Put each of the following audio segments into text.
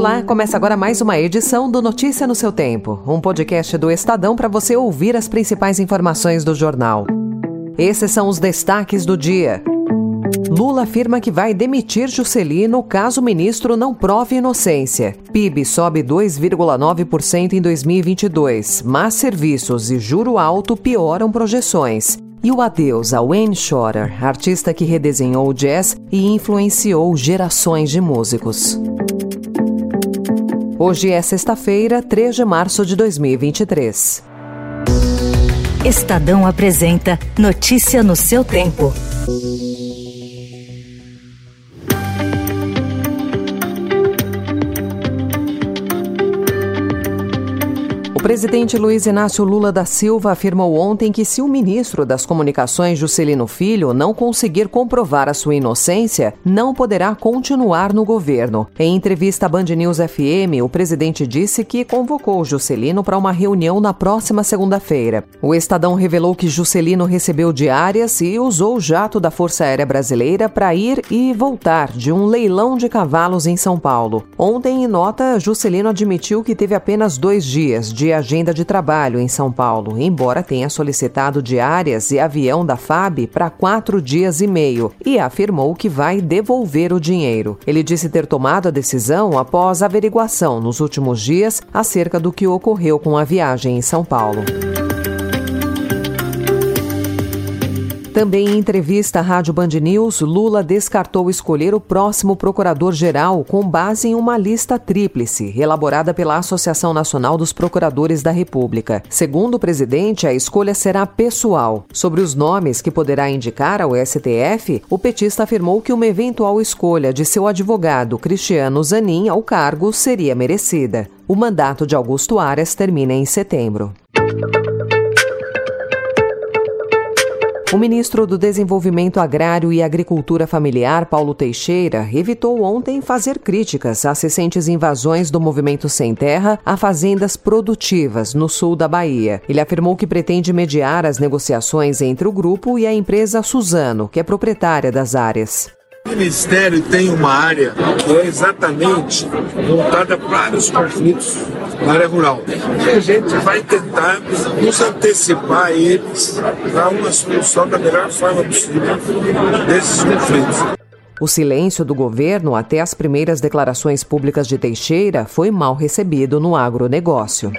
Olá, começa agora mais uma edição do Notícia no seu Tempo, um podcast do Estadão para você ouvir as principais informações do jornal. Esses são os destaques do dia. Lula afirma que vai demitir Juscelino caso o ministro não prove inocência. PIB sobe 2,9% em 2022, mas serviços e juro alto pioram projeções. E o adeus a Wayne Shorter, artista que redesenhou o jazz e influenciou gerações de músicos. Hoje é sexta-feira, 3 de março de 2023. Estadão apresenta Notícia no seu tempo. Presidente Luiz Inácio Lula da Silva afirmou ontem que se o ministro das Comunicações Juscelino Filho não conseguir comprovar a sua inocência, não poderá continuar no governo. Em entrevista à Band News FM, o presidente disse que convocou Juscelino para uma reunião na próxima segunda-feira. O Estadão revelou que Juscelino recebeu diárias e usou o jato da Força Aérea Brasileira para ir e voltar de um leilão de cavalos em São Paulo. Ontem, em nota, Juscelino admitiu que teve apenas dois dias de agenda de trabalho em São Paulo, embora tenha solicitado diárias e avião da FAB para quatro dias e meio, e afirmou que vai devolver o dinheiro. Ele disse ter tomado a decisão após averiguação nos últimos dias acerca do que ocorreu com a viagem em São Paulo. Também em entrevista à Rádio Band News, Lula descartou escolher o próximo procurador-geral com base em uma lista tríplice, elaborada pela Associação Nacional dos Procuradores da República. Segundo o presidente, a escolha será pessoal. Sobre os nomes que poderá indicar ao STF, o petista afirmou que uma eventual escolha de seu advogado Cristiano Zanin ao cargo seria merecida. O mandato de Augusto Aras termina em setembro. O ministro do Desenvolvimento Agrário e Agricultura Familiar, Paulo Teixeira, evitou ontem fazer críticas às recentes invasões do movimento Sem Terra a fazendas produtivas no sul da Bahia. Ele afirmou que pretende mediar as negociações entre o grupo e a empresa Suzano, que é proprietária das áreas. O Ministério tem uma área que é exatamente voltada para os conflitos na área rural. E a gente vai tentar nos antecipar a eles para uma solução da melhor forma possível desses conflitos. O silêncio do governo até as primeiras declarações públicas de Teixeira foi mal recebido no agronegócio.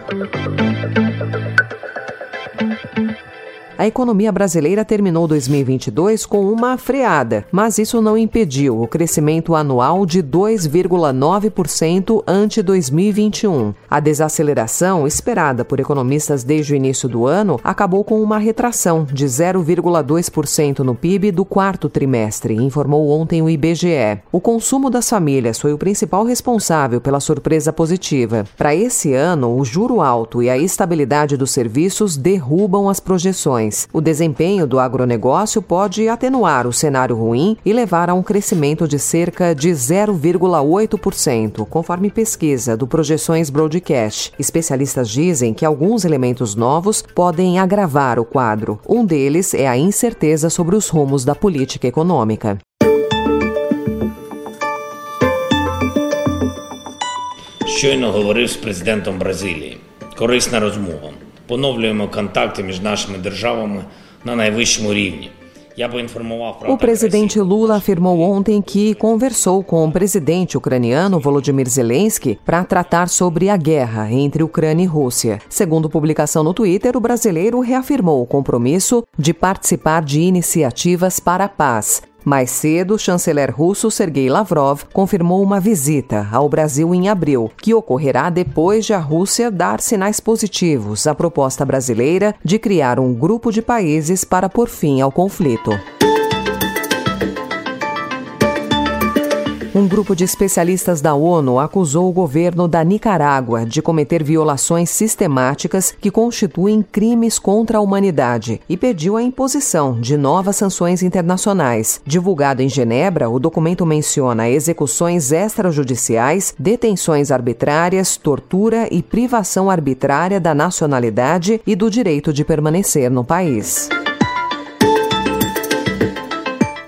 A economia brasileira terminou 2022 com uma freada, mas isso não impediu o crescimento anual de 2,9% ante 2021. A desaceleração, esperada por economistas desde o início do ano, acabou com uma retração de 0,2% no PIB do quarto trimestre, informou ontem o IBGE. O consumo das famílias foi o principal responsável pela surpresa positiva. Para esse ano, o juro alto e a estabilidade dos serviços derrubam as projeções. O desempenho do agronegócio pode atenuar o cenário ruim e levar a um crescimento de cerca de 0,8%, conforme pesquisa do Projeções Broadcast. Especialistas dizem que alguns elementos novos podem agravar o quadro. Um deles é a incerteza sobre os rumos da política econômica. Щойно говорив з президентом Бразилії. Корисна розмова. поновлюємо контакти між нашими державами на найвищому рівні. O presidente Lula afirmou ontem que conversou com o presidente ucraniano Volodymyr Zelensky para tratar sobre a guerra entre Ucrânia e Rússia. Segundo publicação no Twitter, o brasileiro reafirmou o compromisso de participar de iniciativas para a paz, mais cedo, o chanceler russo Sergei Lavrov confirmou uma visita ao Brasil em abril, que ocorrerá depois de a Rússia dar sinais positivos à proposta brasileira de criar um grupo de países para pôr fim ao conflito. Um grupo de especialistas da ONU acusou o governo da Nicarágua de cometer violações sistemáticas que constituem crimes contra a humanidade e pediu a imposição de novas sanções internacionais. Divulgado em Genebra, o documento menciona execuções extrajudiciais, detenções arbitrárias, tortura e privação arbitrária da nacionalidade e do direito de permanecer no país.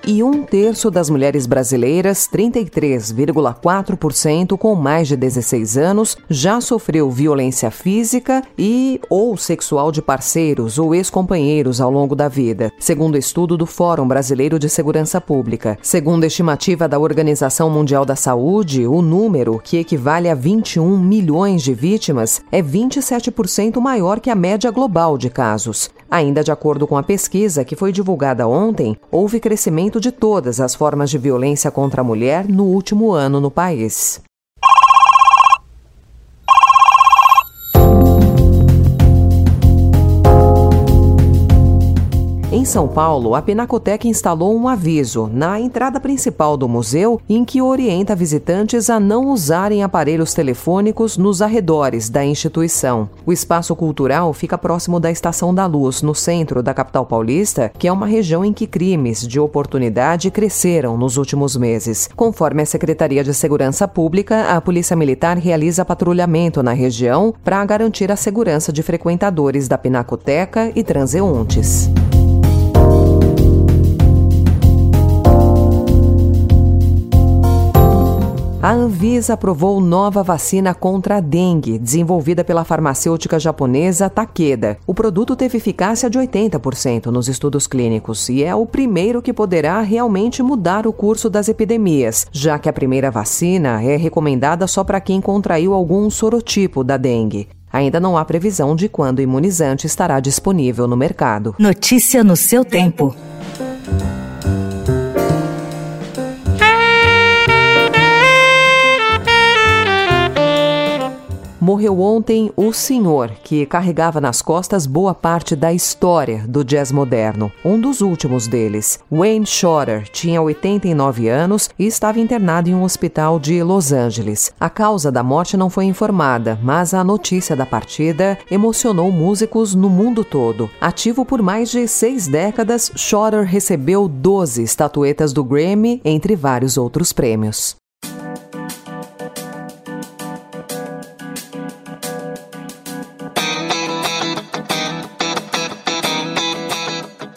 E um terço das mulheres brasileiras, 33,4% com mais de 16 anos, já sofreu violência física e ou sexual de parceiros ou ex-companheiros ao longo da vida, segundo estudo do Fórum Brasileiro de Segurança Pública. Segundo a estimativa da Organização Mundial da Saúde, o número, que equivale a 21 milhões de vítimas, é 27% maior que a média global de casos. Ainda de acordo com a pesquisa que foi divulgada ontem, houve crescimento de todas as formas de violência contra a mulher no último ano no país. Em São Paulo, a Pinacoteca instalou um aviso na entrada principal do museu em que orienta visitantes a não usarem aparelhos telefônicos nos arredores da instituição. O espaço cultural fica próximo da Estação da Luz, no centro da capital paulista, que é uma região em que crimes de oportunidade cresceram nos últimos meses. Conforme a Secretaria de Segurança Pública, a Polícia Militar realiza patrulhamento na região para garantir a segurança de frequentadores da Pinacoteca e transeuntes. A Anvisa aprovou nova vacina contra a dengue, desenvolvida pela farmacêutica japonesa Takeda. O produto teve eficácia de 80% nos estudos clínicos e é o primeiro que poderá realmente mudar o curso das epidemias, já que a primeira vacina é recomendada só para quem contraiu algum sorotipo da dengue. Ainda não há previsão de quando o imunizante estará disponível no mercado. Notícia no seu tempo. Morreu ontem o senhor que carregava nas costas boa parte da história do jazz moderno. Um dos últimos deles, Wayne Shorter, tinha 89 anos e estava internado em um hospital de Los Angeles. A causa da morte não foi informada, mas a notícia da partida emocionou músicos no mundo todo. Ativo por mais de seis décadas, Shorter recebeu 12 estatuetas do Grammy, entre vários outros prêmios.